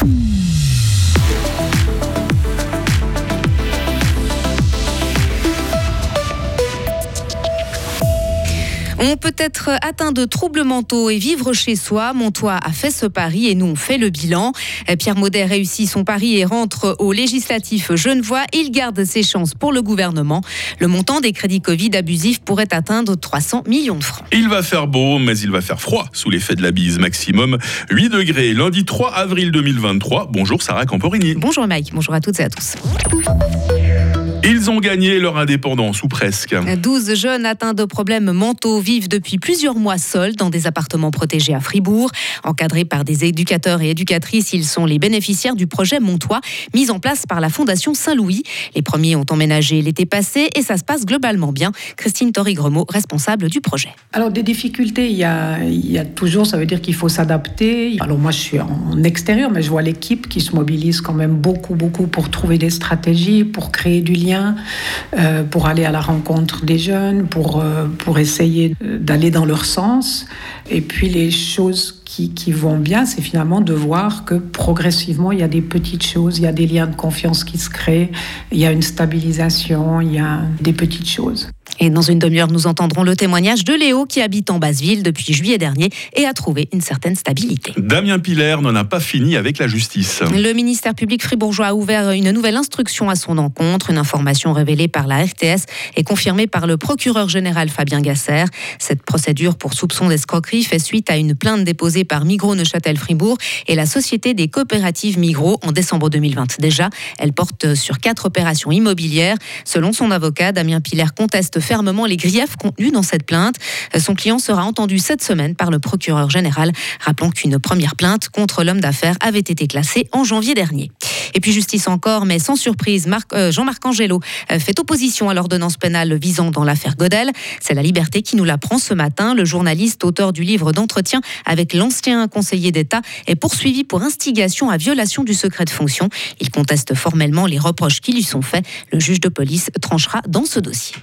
Mm. On peut être atteint de troubles mentaux et vivre chez soi. Montois a fait ce pari et nous on fait le bilan. Pierre Maudet réussit son pari et rentre au législatif genevois. Il garde ses chances pour le gouvernement. Le montant des crédits Covid abusifs pourrait atteindre 300 millions de francs. Il va faire beau, mais il va faire froid sous l'effet de la bise. Maximum 8 degrés. Lundi 3 avril 2023. Bonjour Sarah Camporini. Bonjour Mike, bonjour à toutes et à tous. Ils ont gagné leur indépendance, ou presque. 12 jeunes atteints de problèmes mentaux vivent depuis plusieurs mois seuls dans des appartements protégés à Fribourg. Encadrés par des éducateurs et éducatrices, ils sont les bénéficiaires du projet Montois, mis en place par la Fondation Saint-Louis. Les premiers ont emménagé l'été passé et ça se passe globalement bien. Christine Torry-Gremaud, responsable du projet. Alors, des difficultés, il y a, il y a toujours, ça veut dire qu'il faut s'adapter. Alors, moi, je suis en extérieur, mais je vois l'équipe qui se mobilise quand même beaucoup, beaucoup pour trouver des stratégies, pour créer du lien euh, pour aller à la rencontre des jeunes, pour, euh, pour essayer d'aller dans leur sens. Et puis les choses qui, qui vont bien, c'est finalement de voir que progressivement, il y a des petites choses, il y a des liens de confiance qui se créent, il y a une stabilisation, il y a des petites choses. Et dans une demi-heure, nous entendrons le témoignage de Léo qui habite en Basse-Ville depuis juillet dernier et a trouvé une certaine stabilité. Damien Piller n'en a pas fini avec la justice. Le ministère public fribourgeois a ouvert une nouvelle instruction à son encontre. Une information révélée par la RTS et confirmée par le procureur général Fabien Gasser. Cette procédure pour soupçon d'escroquerie fait suite à une plainte déposée par Migros Neuchâtel-Fribourg et la Société des coopératives Migros en décembre 2020. Déjà, elle porte sur quatre opérations immobilières. Selon son avocat, Damien Piller conteste fermement les griefs contenus dans cette plainte. Son client sera entendu cette semaine par le procureur général. Rappelons qu'une première plainte contre l'homme d'affaires avait été classée en janvier dernier. Et puis justice encore, mais sans surprise, euh, Jean-Marc Angelo euh, fait opposition à l'ordonnance pénale visant dans l'affaire Godel. C'est la liberté qui nous l'apprend ce matin. Le journaliste, auteur du livre d'entretien avec l'ancien conseiller d'État, est poursuivi pour instigation à violation du secret de fonction. Il conteste formellement les reproches qui lui sont faits. Le juge de police tranchera dans ce dossier.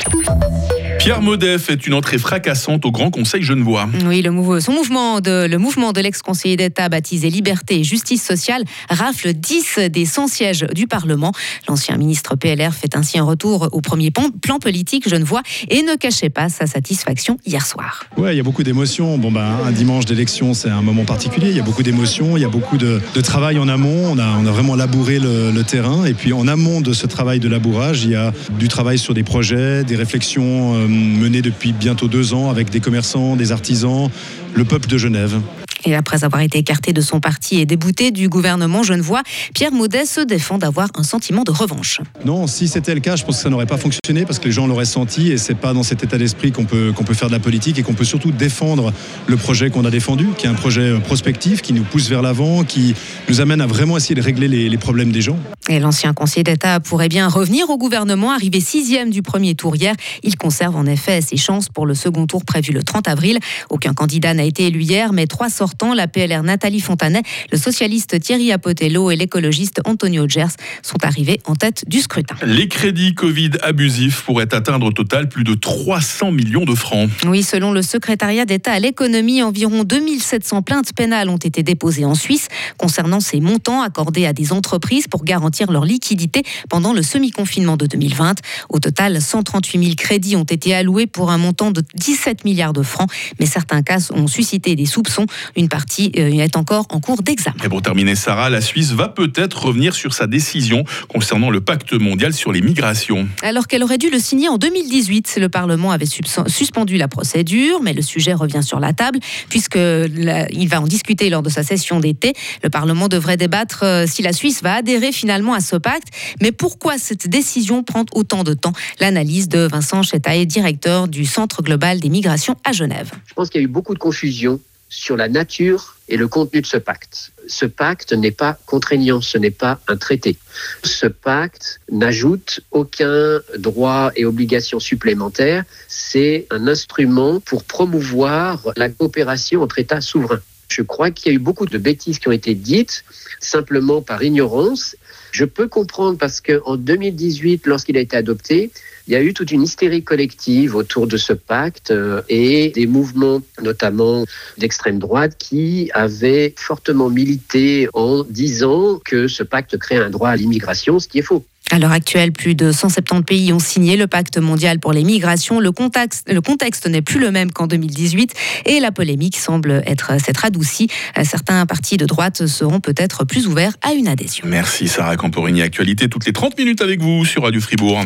Pierre Maudet fait une entrée fracassante au Grand Conseil genevois. Oui, le, son mouvement de, le mouvement de l'ex-conseiller d'État baptisé Liberté et Justice sociale rafle 10 des 100 sièges du Parlement. L'ancien ministre PLR fait ainsi un retour au premier plan politique genevois et ne cachait pas sa satisfaction hier soir. Ouais, il y a beaucoup d'émotions. Bon, ben, un dimanche d'élection, c'est un moment particulier. Il y a beaucoup d'émotions, il y a beaucoup de, travail en amont. On a, on a vraiment labouré le, le, terrain. Et puis, en amont de ce travail de labourage, il y a du travail sur des projets, des réflexions euh, menées depuis bientôt deux ans avec des commerçants, des artisans, le peuple de Genève. Et après avoir été écarté de son parti et débouté du gouvernement genevois, Pierre Maudet se défend d'avoir un sentiment de revanche. Non, si c'était le cas, je pense que ça n'aurait pas fonctionné parce que les gens l'auraient senti et c'est pas dans cet état d'esprit qu'on peut, qu'on peut faire de la politique et qu'on peut surtout défendre le projet qu'on a défendu, qui est un projet euh, prospectif, qui nous pousse vers l'avant, qui nous amène à vraiment essayer de régler les, les problèmes des gens. Et l'ancien conseiller d'État pourrait bien revenir au gouvernement, arrivé sixième du premier tour hier. Il conserve en effet ses chances pour le second tour prévu le 30 avril. Aucun candidat n'a été élu hier, mais 300 la PLR Nathalie Fontanet, le socialiste Thierry Apotello et l'écologiste Antonio Gers sont arrivés en tête du scrutin. Les crédits Covid abusifs pourraient atteindre au total plus de 300 millions de francs. Oui, selon le secrétariat d'État à l'économie, environ 2700 plaintes pénales ont été déposées en Suisse concernant ces montants accordés à des entreprises pour garantir leur liquidité pendant le semi-confinement de 2020. Au total, 138 000 crédits ont été alloués pour un montant de 17 milliards de francs, mais certains cas ont suscité des soupçons. Une partie euh, est encore en cours d'examen. Et pour terminer, Sarah, la Suisse va peut-être revenir sur sa décision concernant le pacte mondial sur les migrations. Alors qu'elle aurait dû le signer en 2018, le Parlement avait suspendu la procédure, mais le sujet revient sur la table puisqu'il va en discuter lors de sa session d'été. Le Parlement devrait débattre euh, si la Suisse va adhérer finalement à ce pacte. Mais pourquoi cette décision prend autant de temps? L'analyse de Vincent Chetaille, directeur du Centre global des migrations à Genève. Je pense qu'il y a eu beaucoup de confusion sur la nature et le contenu de ce pacte. Ce pacte n'est pas contraignant, ce n'est pas un traité. Ce pacte n'ajoute aucun droit et obligation supplémentaire, c'est un instrument pour promouvoir la coopération entre États souverains. Je crois qu'il y a eu beaucoup de bêtises qui ont été dites simplement par ignorance. Je peux comprendre parce qu'en 2018, lorsqu'il a été adopté, il y a eu toute une hystérie collective autour de ce pacte euh, et des mouvements, notamment d'extrême droite, qui avaient fortement milité en disant que ce pacte crée un droit à l'immigration, ce qui est faux. À l'heure actuelle, plus de 170 pays ont signé le pacte mondial pour les migrations. Le contexte, le contexte n'est plus le même qu'en 2018 et la polémique semble être s'être adoucie. Certains partis de droite seront peut-être plus ouverts à une adhésion. Merci Sarah Camporini. Actualité toutes les 30 minutes avec vous sur Radio Fribourg.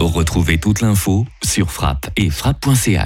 Retrouvez toute l'info sur frappe et frappe.ch.